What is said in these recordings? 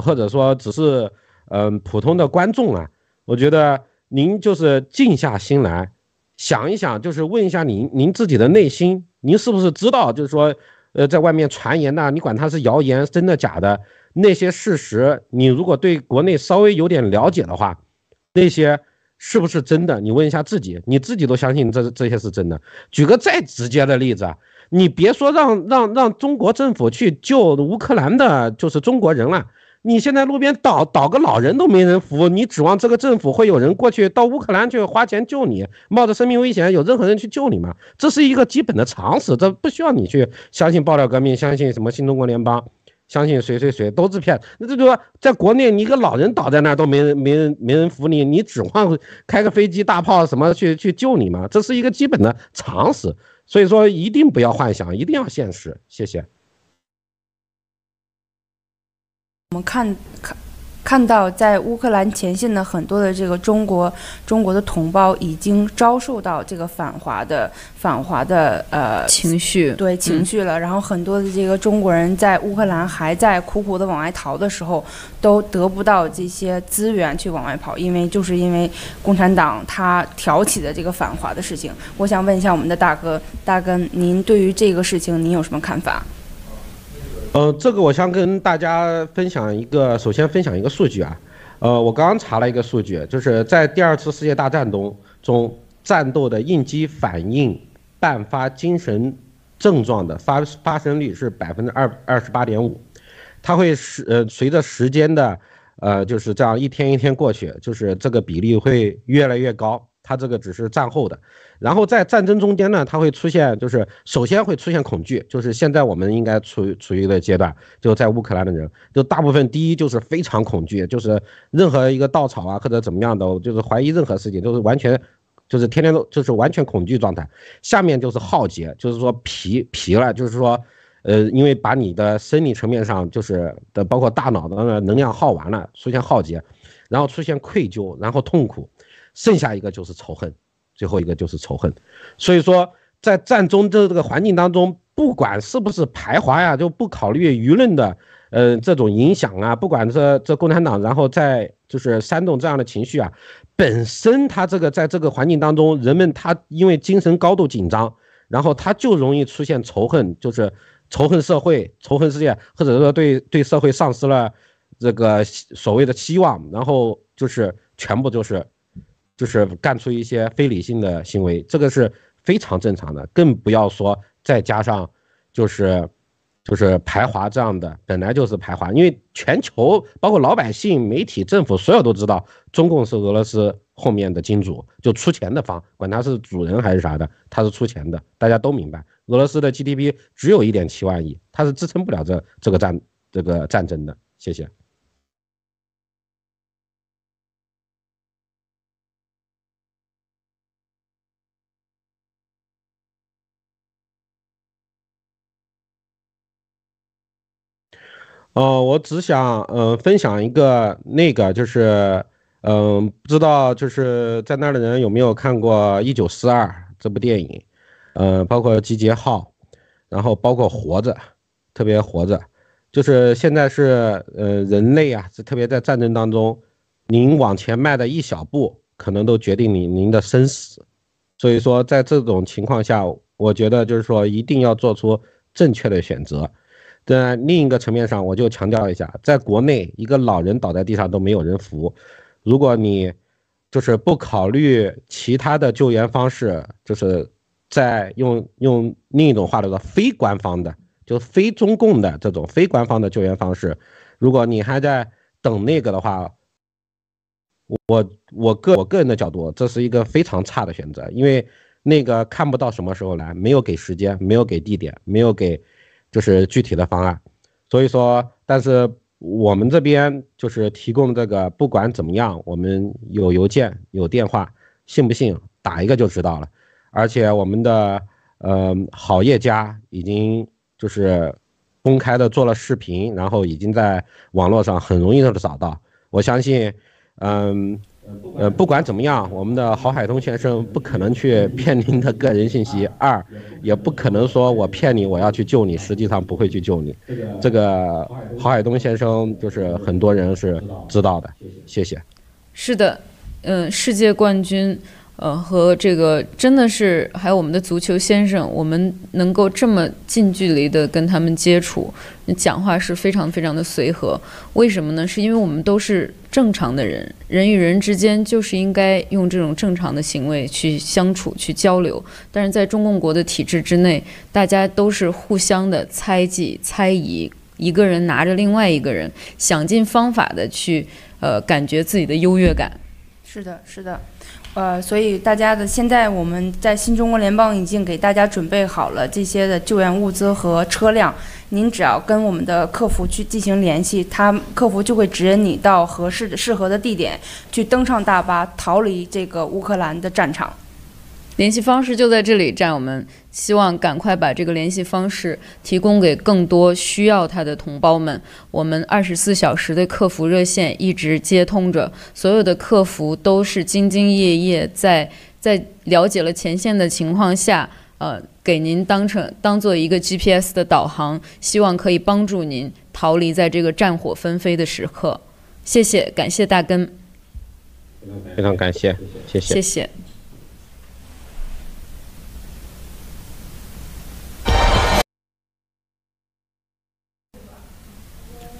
或者说只是嗯、普通的观众啊，我觉得您就是静下心来想一想，就是问一下您您自己的内心，您是不是知道，就是说，呃，在外面传言呐，你管它是谣言，真的假的，那些事实，你如果对国内稍微有点了解的话，那些是不是真的？你问一下自己，你自己都相信这这些是真的。举个再直接的例子啊。你别说让让让中国政府去救乌克兰的，就是中国人了。你现在路边倒倒个老人都没人扶，你指望这个政府会有人过去到乌克兰去花钱救你，冒着生命危险有任何人去救你吗？这是一个基本的常识，这不需要你去相信爆料革命，相信什么新中国联邦，相信谁谁谁都是骗。那这就说在国内，你一个老人倒在那儿都没人没人没人扶你，你指望开个飞机大炮什么去去救你吗？这是一个基本的常识。所以说，一定不要幻想，一定要现实。谢谢。我们看看。看到在乌克兰前线的很多的这个中国中国的同胞已经遭受到这个反华的反华的呃情绪，对情绪了。然后很多的这个中国人在乌克兰还在苦苦的往外逃的时候，都得不到这些资源去往外跑，因为就是因为共产党他挑起的这个反华的事情。我想问一下我们的大哥大哥，您对于这个事情您有什么看法？呃，这个我想跟大家分享一个，首先分享一个数据啊，呃，我刚刚查了一个数据，就是在第二次世界大战中中战斗的应激反应伴发精神症状的发发生率是百分之二二十八点五，它会是呃随着时间的呃就是这样一天一天过去，就是这个比例会越来越高。它这个只是战后的，然后在战争中间呢，它会出现，就是首先会出现恐惧，就是现在我们应该处于处于一个阶段，就在乌克兰的人，就大部分第一就是非常恐惧，就是任何一个稻草啊或者怎么样的，就是怀疑任何事情都是完全，就是天天都就是完全恐惧状态。下面就是耗竭，就是说疲疲了，就是说，呃，因为把你的生理层面上就是的包括大脑的能量耗完了，出现耗竭，然后出现愧疚，然后痛苦。剩下一个就是仇恨，最后一个就是仇恨，所以说在战争的这个环境当中，不管是不是排华呀，就不考虑舆论的，呃，这种影响啊，不管这这共产党，然后再就是煽动这样的情绪啊，本身他这个在这个环境当中，人们他因为精神高度紧张，然后他就容易出现仇恨，就是仇恨社会、仇恨世界，或者说对对社会丧失了这个所谓的希望，然后就是全部就是。就是干出一些非理性的行为，这个是非常正常的，更不要说再加上，就是，就是排华这样的，本来就是排华，因为全球包括老百姓、媒体、政府，所有都知道中共是俄罗斯后面的金主，就出钱的方，管他是主人还是啥的，他是出钱的，大家都明白。俄罗斯的 GDP 只有一点七万亿，他是支撑不了这这个战这个战争的。谢谢。哦，我只想嗯、呃、分享一个那个就是嗯、呃、不知道就是在那儿的人有没有看过《一九四二》这部电影，呃，包括《集结号》，然后包括《活着》，特别《活着》，就是现在是呃人类啊，是特别在战争当中，您往前迈的一小步，可能都决定你您的生死，所以说在这种情况下，我觉得就是说一定要做出正确的选择。在另一个层面上，我就强调一下，在国内一个老人倒在地上都没有人扶，如果你就是不考虑其他的救援方式，就是在用用另一种话来说，非官方的，就非中共的这种非官方的救援方式，如果你还在等那个的话，我我个我个人的角度，这是一个非常差的选择，因为那个看不到什么时候来，没有给时间，没有给地点，没有给。就是具体的方案，所以说，但是我们这边就是提供这个，不管怎么样，我们有邮件有电话，信不信打一个就知道了。而且我们的呃好业家已经就是公开的做了视频，然后已经在网络上很容易的找到。我相信，嗯，呃不管怎么样，我们的郝海东先生不可能去骗您的个人信息，二也不可能说我骗你，我要去救你，实际上不会去救你。这个郝海东先生就是很多人是知道的，谢谢。是的，嗯，世界冠军。呃，和这个真的是还有我们的足球先生，我们能够这么近距离的跟他们接触，讲话是非常非常的随和。为什么呢？是因为我们都是正常的人，人与人之间就是应该用这种正常的行为去相处、去交流。但是在中共国的体制之内，大家都是互相的猜忌、猜疑，一个人拿着另外一个人，想尽方法的去呃感觉自己的优越感。是的，是的。呃，所以大家的现在我们在新中国联邦已经给大家准备好了这些的救援物资和车辆，您只要跟我们的客服去进行联系，他客服就会指引你到合适的适合的地点去登上大巴，逃离这个乌克兰的战场。联系方式就在这里，战友们，希望赶快把这个联系方式提供给更多需要他的同胞们。我们二十四小时的客服热线一直接通着，所有的客服都是兢兢业业在，在在了解了前线的情况下，呃，给您当成当做一个 GPS 的导航，希望可以帮助您逃离在这个战火纷飞的时刻。谢谢，感谢大根，非常感谢，谢谢，谢谢。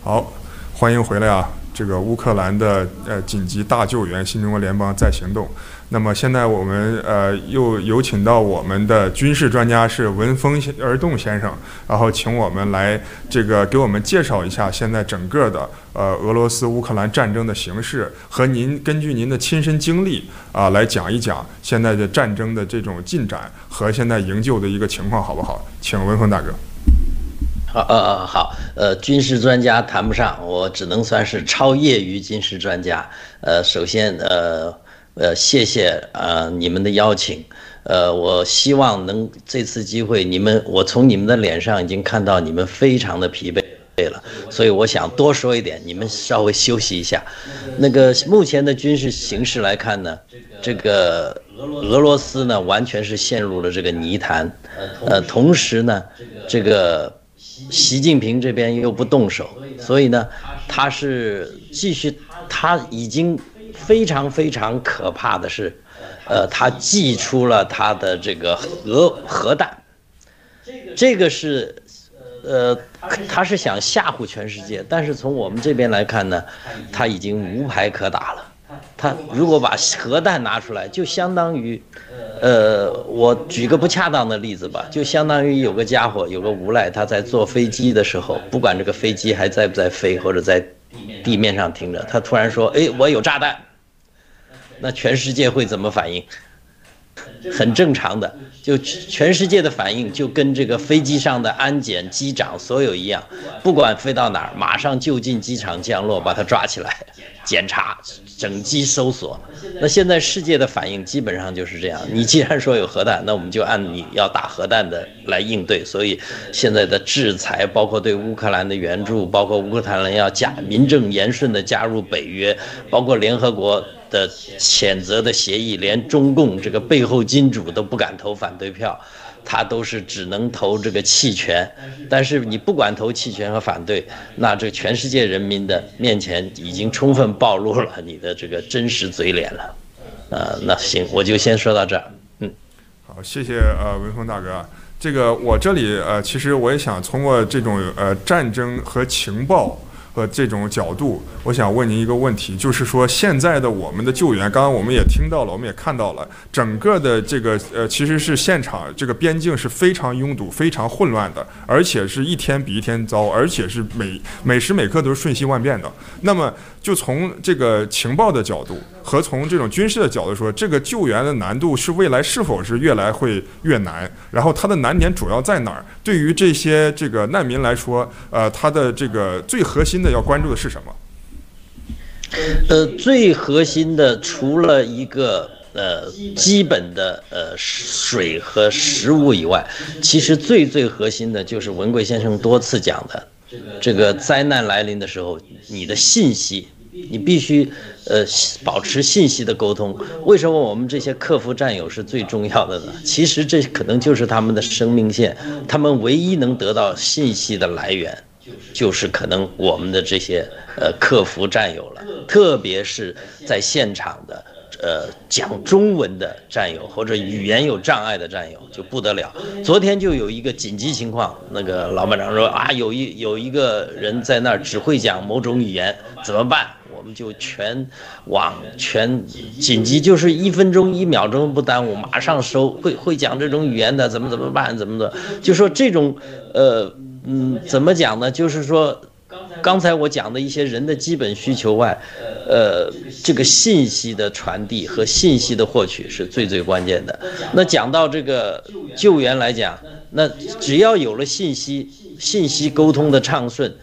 好，欢迎回来啊！这个乌克兰的呃紧急大救援，新中国联邦在行动。那么现在我们呃又有请到我们的军事专家是文峰而动先生，然后请我们来这个给我们介绍一下现在整个的呃俄罗斯乌克兰战争的形势，和您根据您的亲身经历啊、来讲一讲现在的战争的这种进展和现在营救的一个情况，好不好？请文峰大哥。呃呃好，呃，军事专家谈不上，我只能算是超业余军事专家。呃，首先，呃呃，谢谢呃你们的邀请。呃，我希望能这次机会，你们我从你们的脸上已经看到你们非常的疲惫了，所以我想多说一点，你们稍微休息一下。那个目前的军事形势来看呢，这个俄罗斯呢完全是陷入了这个泥潭，呃，同时呢，这个。习近平这边又不动手，所以呢，他是继续，他已经非常非常可怕的是，呃，他祭出了他的这个核核弹，这个是，呃，他是想吓唬全世界，但是从我们这边来看呢，他已经无牌可打了。他如果把核弹拿出来，就相当于。呃，我举个不恰当的例子吧，就相当于有个家伙，有个无赖，他在坐飞机的时候，不管这个飞机还在不在飞，或者在地面上停着，他突然说：“哎，我有炸弹。”那全世界会怎么反应？很正常的，就全世界的反应就跟这个飞机上的安检机长所有一样，不管飞到哪儿，马上就近机场降落，把他抓起来 检查。整机搜索，那现在世界的反应基本上就是这样。你既然说有核弹，那我们就按你要打核弹的来应对。所以现在的制裁，包括对乌克兰的援助，包括乌克兰人要加名正言顺的加入北约，包括联合国的谴责的协议，连中共这个背后金主都不敢投反对票。他都是只能投这个弃权，但是你不管投弃权和反对，那这全世界人民的面前已经充分暴露了你的这个真实嘴脸了。呃，那行，我就先说到这儿。嗯，好，谢谢呃文峰大哥。这个我这里呃，其实我也想通过这种呃战争和情报。和这种角度，我想问您一个问题，就是说现在的我们的救援，刚刚我们也听到了，我们也看到了，整个的这个呃，其实是现场这个边境是非常拥堵、非常混乱的，而且是一天比一天糟，而且是每每时每刻都是瞬息万变的。那么，就从这个情报的角度和从这种军事的角度说，这个救援的难度是未来是否是越来会越难？然后它的难点主要在哪儿？对于这些这个难民来说，呃，它的这个最核心的要关注的是什么？呃，最核心的除了一个呃基本的呃水和食物以外，其实最最核心的就是文贵先生多次讲的，这个灾难来临的时候，你的信息。你必须呃保持信息的沟通。为什么我们这些客服战友是最重要的呢？其实这可能就是他们的生命线，他们唯一能得到信息的来源，就是可能我们的这些呃客服战友了，特别是在现场的。呃，讲中文的战友或者语言有障碍的战友就不得了。昨天就有一个紧急情况，那个老班长说啊，有一有一个人在那儿只会讲某种语言，怎么办？我们就全网全紧急，就是一分钟一秒钟不耽误，马上收。会会讲这种语言的怎么怎么办？怎么的？就说这种呃嗯，怎么讲呢？就是说。刚才我讲的一些人的基本需求外，呃，这个信息的传递和信息的获取是最最关键的。那讲到这个救援来讲，那只要有了信息，信息沟通的畅顺，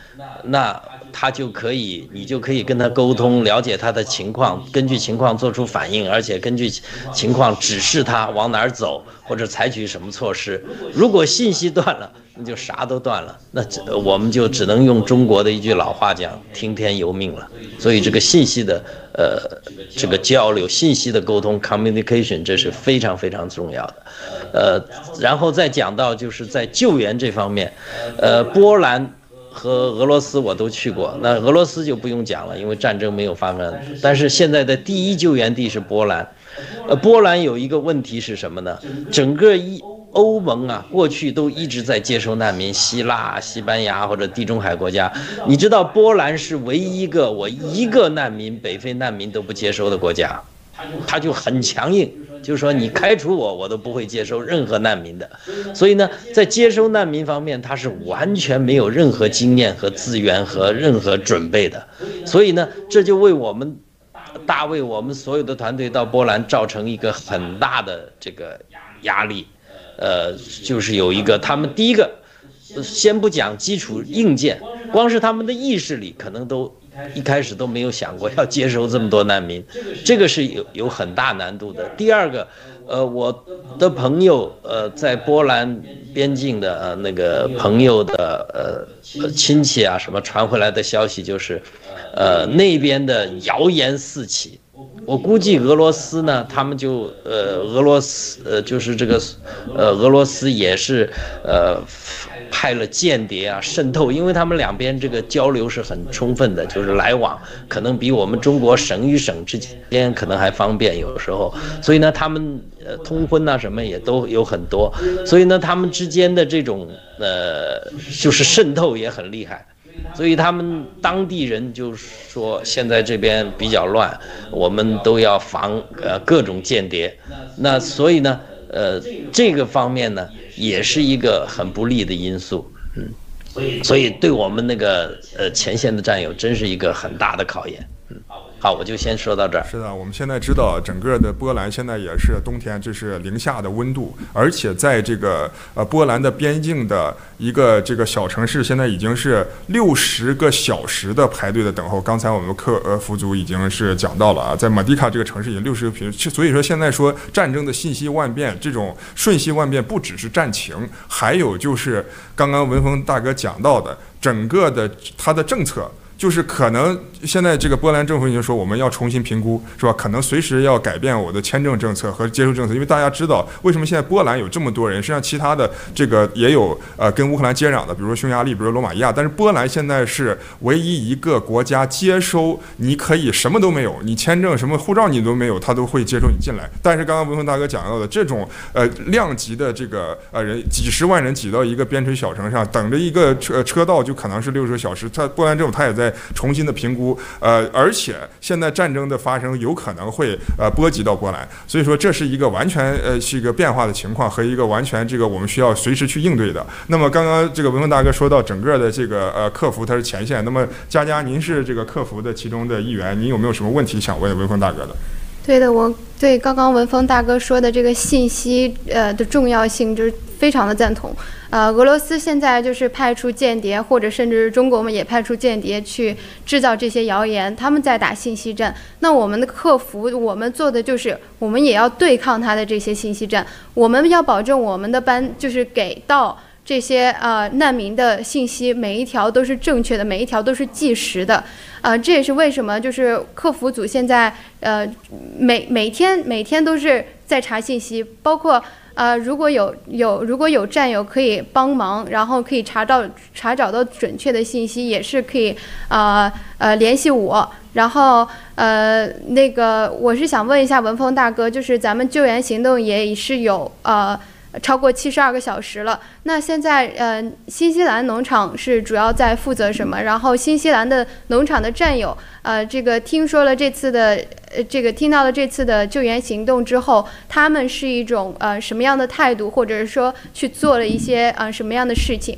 那他就可以，你就可以跟他沟通，了解他的情况，根据情况做出反应，而且根据情况指示他往哪儿走或者采取什么措施。如果信息断了，那就啥都断了，那我们就只能用中国的一句老话讲，听天由命了。所以这个信息的呃这个交流、信息的沟通 （communication） 这是非常非常重要的。呃，然后再讲到就是在救援这方面，呃，波兰和俄罗斯我都去过，那俄罗斯就不用讲了，因为战争没有发生。但是现在的第一救援地是波兰，呃，波兰有一个问题是什么呢？整个一。欧盟啊，过去都一直在接收难民，希腊、西班牙或者地中海国家。你知道波兰是唯一一个我一个难民、北非难民都不接收的国家，他就很强硬，就是说你开除我，我都不会接收任何难民的。所以呢，在接收难民方面，他是完全没有任何经验和资源和任何准备的。所以呢，这就为我们大为我们所有的团队到波兰造成一个很大的这个压力。呃，就是有一个，他们第一个，先不讲基础硬件，光是他们的意识里可能都一开始都没有想过要接收这么多难民，这个是有有很大难度的。第二个，呃，我的朋友，呃，在波兰边境的呃那个朋友的呃亲戚啊，什么传回来的消息就是，呃，那边的谣言四起。我估计俄罗斯呢，他们就呃，俄罗斯呃，就是这个，呃，俄罗斯也是呃，派了间谍啊，渗透，因为他们两边这个交流是很充分的，就是来往可能比我们中国省与省之间可能还方便，有时候，所以呢，他们呃通婚呐什么也都有很多，所以呢，他们之间的这种呃，就是渗透也很厉害。所以他们当地人就说，现在这边比较乱，我们都要防呃各种间谍。那所以呢，呃这个方面呢，也是一个很不利的因素。嗯，所以对我们那个呃前线的战友，真是一个很大的考验。好，我就先说到这儿。是的，我们现在知道，整个的波兰现在也是冬天，这是零下的温度，而且在这个呃波兰的边境的一个这个小城市，现在已经是六十个小时的排队的等候。刚才我们客呃服组已经是讲到了啊，在马迪卡这个城市已经六十个平，所以说现在说战争的信息万变，这种瞬息万变，不只是战情，还有就是刚刚文峰大哥讲到的整个的他的政策。就是可能现在这个波兰政府已经说我们要重新评估，是吧？可能随时要改变我的签证政策和接收政策，因为大家知道为什么现在波兰有这么多人，实际上其他的这个也有呃跟乌克兰接壤的，比如说匈牙利，比如说罗马尼亚，但是波兰现在是唯一一个国家接收你可以什么都没有，你签证什么护照你都没有，他都会接收你进来。但是刚刚文峰大哥讲到的这种呃量级的这个呃人几十万人挤到一个边陲小城上，等着一个车车道就可能是六十个小时，他波兰政府他也在。重新的评估，呃，而且现在战争的发生有可能会呃波及到波兰，所以说这是一个完全呃是一个变化的情况和一个完全这个我们需要随时去应对的。那么刚刚这个文峰大哥说到整个的这个呃客服他是前线，那么佳佳您是这个客服的其中的一员，您有没有什么问题想问文峰大哥的？对的，我对刚刚文峰大哥说的这个信息呃的重要性就是非常的赞同。呃，俄罗斯现在就是派出间谍，或者甚至是中国我们也派出间谍去制造这些谣言，他们在打信息战。那我们的客服，我们做的就是我们也要对抗他的这些信息战，我们要保证我们的班就是给到这些呃难民的信息每一条都是正确的，每一条都是计时的，呃，这也是为什么就是客服组现在呃每每天每天都是在查信息，包括呃如果有有如果有战友可以帮忙，然后可以查到查找到准确的信息，也是可以啊呃，呃联系我，然后呃那个我是想问一下文峰大哥，就是咱们救援行动也是有呃。超过七十二个小时了。那现在，呃，新西兰农场是主要在负责什么？然后，新西兰的农场的战友，呃，这个听说了这次的，呃，这个听到了这次的救援行动之后，他们是一种呃什么样的态度，或者是说去做了一些呃什么样的事情？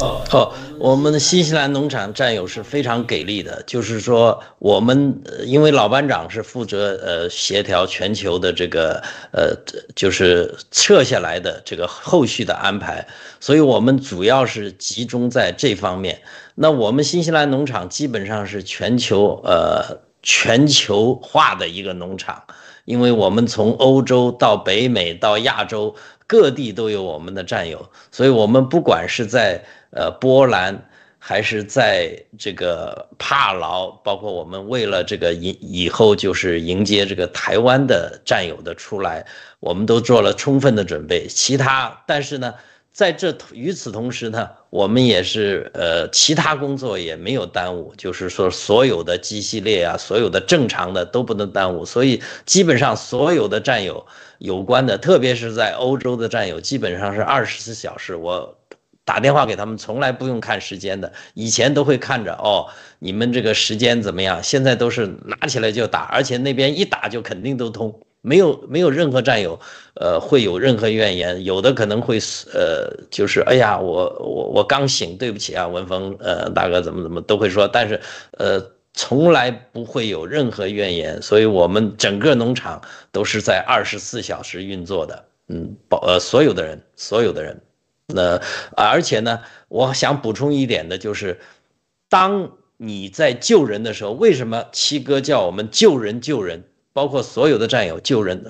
哦，我们的新西兰农场战友是非常给力的，就是说我们因为老班长是负责呃协调全球的这个呃就是撤下来的这个后续的安排，所以我们主要是集中在这方面。那我们新西兰农场基本上是全球呃全球化的一个农场，因为我们从欧洲到北美到亚洲各地都有我们的战友，所以我们不管是在呃，波兰还是在这个帕劳，包括我们为了这个以以后就是迎接这个台湾的战友的出来，我们都做了充分的准备。其他，但是呢，在这与此同时呢，我们也是呃，其他工作也没有耽误，就是说所有的机系列啊，所有的正常的都不能耽误。所以基本上所有的战友有关的，特别是在欧洲的战友，基本上是二十四小时我。打电话给他们，从来不用看时间的。以前都会看着哦，你们这个时间怎么样？现在都是拿起来就打，而且那边一打就肯定都通，没有没有任何战友，呃，会有任何怨言。有的可能会呃，就是哎呀，我我我刚醒，对不起啊，文峰，呃，大哥怎么怎么都会说，但是呃，从来不会有任何怨言。所以我们整个农场都是在二十四小时运作的，嗯，保呃所有的人，所有的人。那而且呢，我想补充一点的就是，当你在救人的时候，为什么七哥叫我们救人救人，包括所有的战友救人？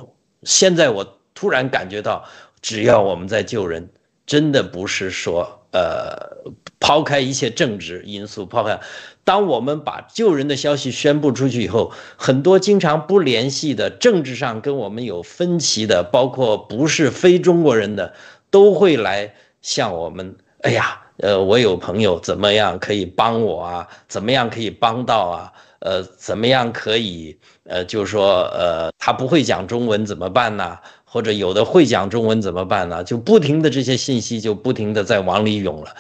现在我突然感觉到，只要我们在救人，真的不是说呃，抛开一切政治因素，抛开，当我们把救人的消息宣布出去以后，很多经常不联系的政治上跟我们有分歧的，包括不是非中国人的，都会来。像我们，哎呀，呃，我有朋友怎么样可以帮我啊？怎么样可以帮到啊？呃，怎么样可以，呃，就是说，呃，他不会讲中文怎么办呢？或者有的会讲中文怎么办呢？就不停的这些信息就不停的在往里涌了。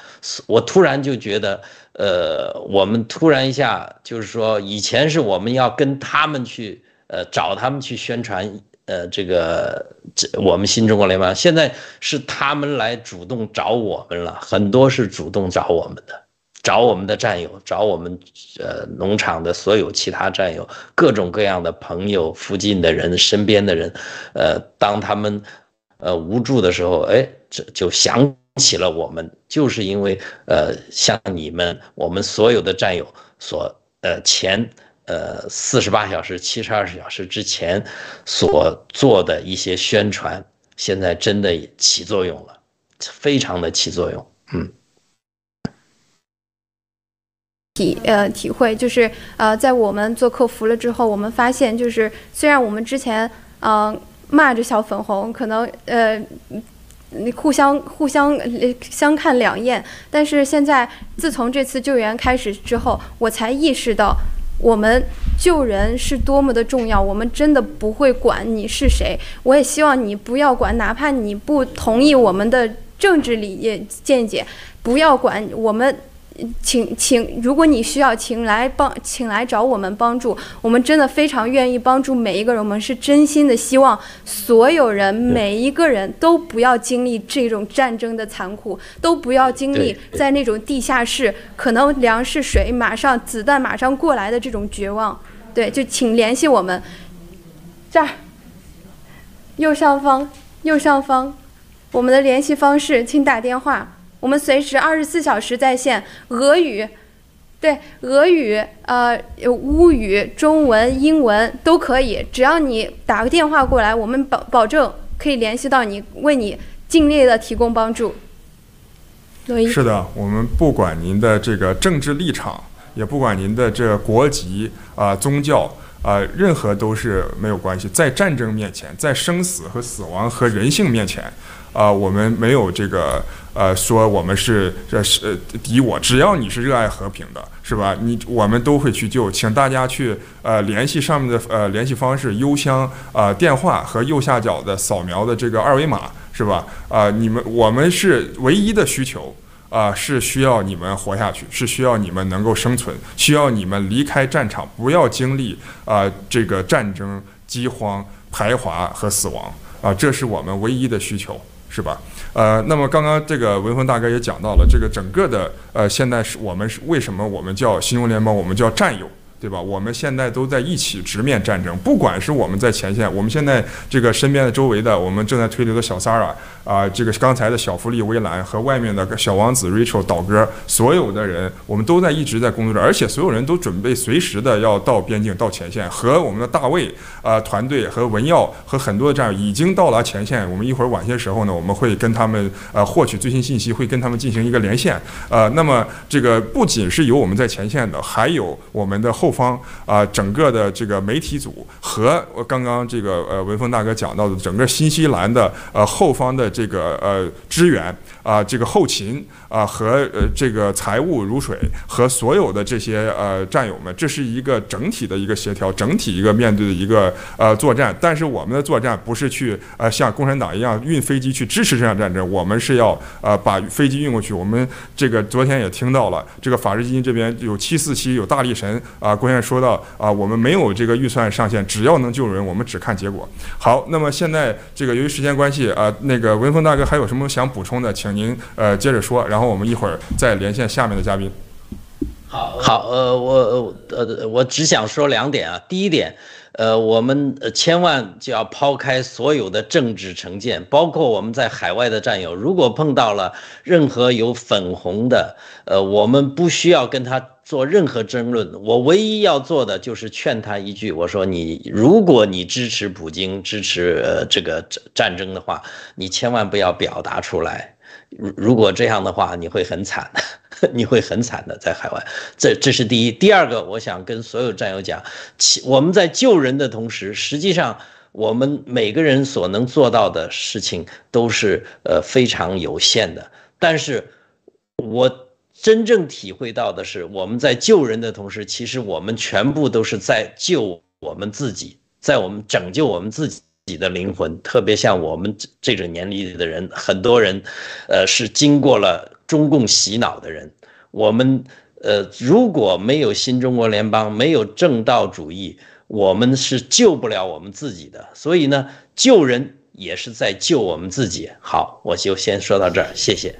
我突然就觉得，呃，我们突然一下就是说，以前是我们要跟他们去，呃，找他们去宣传。呃，这个这我们新中国联邦现在是他们来主动找我们了，很多是主动找我们的，找我们的战友，找我们呃农场的所有其他战友，各种各样的朋友，附近的人，身边的人，呃，当他们呃无助的时候，哎，这就想起了我们，就是因为呃像你们，我们所有的战友所呃前。呃，四十八小时、七十二小时之前所做的一些宣传，现在真的起作用了，非常的起作用。嗯，体呃体会就是呃，在我们做客服了之后，我们发现就是虽然我们之前嗯、骂着小粉红，可能呃你互相互相相看两厌，但是现在自从这次救援开始之后，我才意识到。我们救人是多么的重要，我们真的不会管你是谁。我也希望你不要管，哪怕你不同意我们的政治理念见解，不要管我们。请请，如果你需要，请来帮，请来找我们帮助。我们真的非常愿意帮助每一个人。我们是真心的希望所有人，每一个人都不要经历这种战争的残酷，都不要经历在那种地下室，可能粮食、水马上、子弹马上过来的这种绝望。对，就请联系我们，这儿，右上方，右上方，我们的联系方式，请打电话。我们随时二十四小时在线，俄语，对，俄语，呃，乌语、中文、英文都可以，只要你打个电话过来，我们保保证可以联系到你，为你尽力的提供帮助。是的，我们不管您的这个政治立场，也不管您的这个国籍啊、宗教啊、任何都是没有关系。在战争面前，在生死和死亡和人性面前，啊、我们没有这个呃说我们是这是敌我，只要你是热爱和平的，是吧？你我们都会去救，请大家去呃联系上面的呃联系方式、邮箱啊、呃、电话和右下角的扫描的这个二维码。是吧？啊、呃，你们我们是唯一的需求啊、呃，是需要你们活下去，是需要你们能够生存，需要你们离开战场，不要经历啊、呃、这个战争、饥荒、排华和死亡啊、呃，这是我们唯一的需求，是吧？呃，那么刚刚这个文峰大哥也讲到了，这个整个的呃，现在是我们是为什么我们叫新中联邦，我们叫战友。对吧？我们现在都在一起直面战争，不管是我们在前线，我们现在这个身边的周围的，我们正在推流的小 Sara 啊，这个刚才的小福利薇兰和外面的小王子 Rachel 倒哥，所有的人，我们都在一直在工作着，而且所有人都准备随时的要到边境、到前线，和我们的大卫啊团队和文耀和很多的战友已经到达前线。我们一会儿晚些时候呢，我们会跟他们呃获取最新信息，会跟他们进行一个连线。呃，那么这个不仅是有我们在前线的，还有我们的后。后方啊，整个的这个媒体组和我刚刚这个呃文峰大哥讲到的整个新西兰的呃后方的这个呃支援啊，这个后勤啊和呃这个财务如水和所有的这些呃战友们，这是一个整体的一个协调，整体一个面对的一个呃作战。但是我们的作战不是去呃像共产党一样运飞机去支持这场战争，我们是要呃把飞机运过去。我们这个昨天也听到了，这个法治基金这边有七四七，有大力神啊。郭燕说到啊，我们没有这个预算上限，只要能救人，我们只看结果。好，那么现在这个由于时间关系啊，那个文峰大哥还有什么想补充的，请您呃接着说，然后我们一会儿再连线下面的嘉宾。好，好，呃，我呃我只想说两点啊，第一点。呃，我们千万就要抛开所有的政治成见，包括我们在海外的战友，如果碰到了任何有粉红的，呃，我们不需要跟他做任何争论。我唯一要做的就是劝他一句，我说你，如果你支持普京，支持呃这个战争的话，你千万不要表达出来。如如果这样的话，你会很惨。你会很惨的，在海外，这这是第一。第二个，我想跟所有战友讲，其我们在救人的同时，实际上我们每个人所能做到的事情都是呃非常有限的。但是，我真正体会到的是，我们在救人的同时，其实我们全部都是在救我们自己，在我们拯救我们自己的灵魂。特别像我们这种年龄的人，很多人，呃，是经过了。中共洗脑的人，我们呃，如果没有新中国联邦，没有正道主义，我们是救不了我们自己的。所以呢，救人也是在救我们自己。好，我就先说到这儿，谢谢。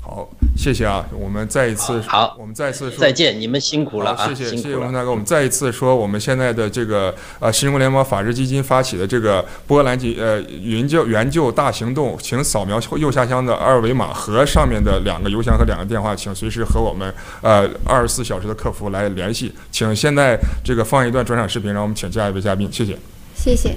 好，谢谢啊！我们再一次好，我们再一次说再见，你们辛苦了啊！谢谢谢谢文峰大哥，我们再一次说，我们现在的这个呃新中国联邦法治基金发起的这个波兰籍呃援救援救大行动，请扫描右下方的二维码和上面的两个邮箱和两个电话，请随时和我们呃二十四小时的客服来联系。请现在这个放一段转场视频，让我们请下一位嘉宾，谢谢。谢谢。